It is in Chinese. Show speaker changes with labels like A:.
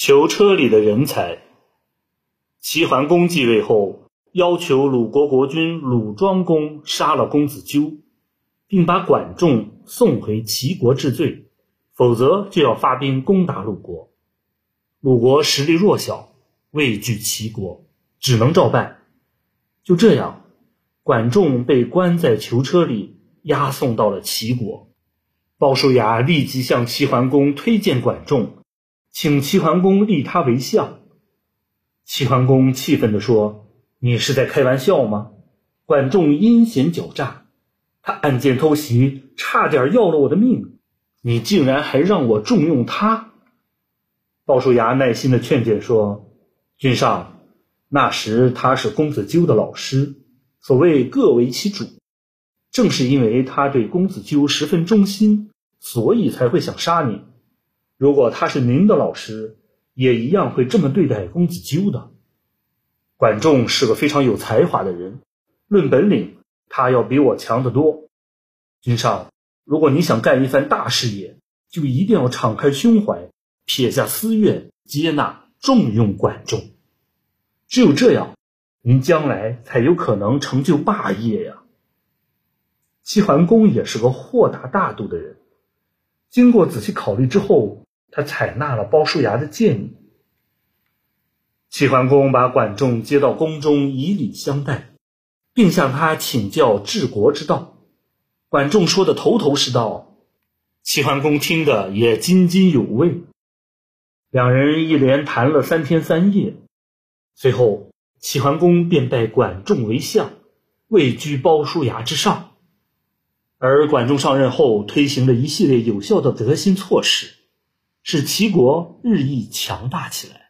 A: 囚车里的人才。齐桓公继位后，要求鲁国国君鲁庄公杀了公子纠，并把管仲送回齐国治罪，否则就要发兵攻打鲁国。鲁国实力弱小，畏惧齐国，只能照办。就这样，管仲被关在囚车里，押送到了齐国。鲍叔牙立即向齐桓公推荐管仲。请齐桓公立他为相。齐桓公气愤地说：“你是在开玩笑吗？管仲阴险狡诈，他暗箭偷袭，差点要了我的命，你竟然还让我重用他？”鲍叔牙耐心的劝谏说：“君上，那时他是公子纠的老师，所谓各为其主。正是因为他对公子纠十分忠心，所以才会想杀你。”如果他是您的老师，也一样会这么对待公子纠的。管仲是个非常有才华的人，论本领，他要比我强得多。君上，如果你想干一番大事业，就一定要敞开胸怀，撇下私怨，接纳重用管仲。只有这样，您将来才有可能成就霸业呀。齐桓公也是个豁达大度的人，经过仔细考虑之后。他采纳了鲍叔牙的建议。齐桓公把管仲接到宫中，以礼相待，并向他请教治国之道。管仲说的头头是道，齐桓公听得也津津有味。两人一连谈了三天三夜，随后齐桓公便拜管仲为相，位居鲍叔牙之上。而管仲上任后，推行了一系列有效的革新措施。使齐国日益强大起来。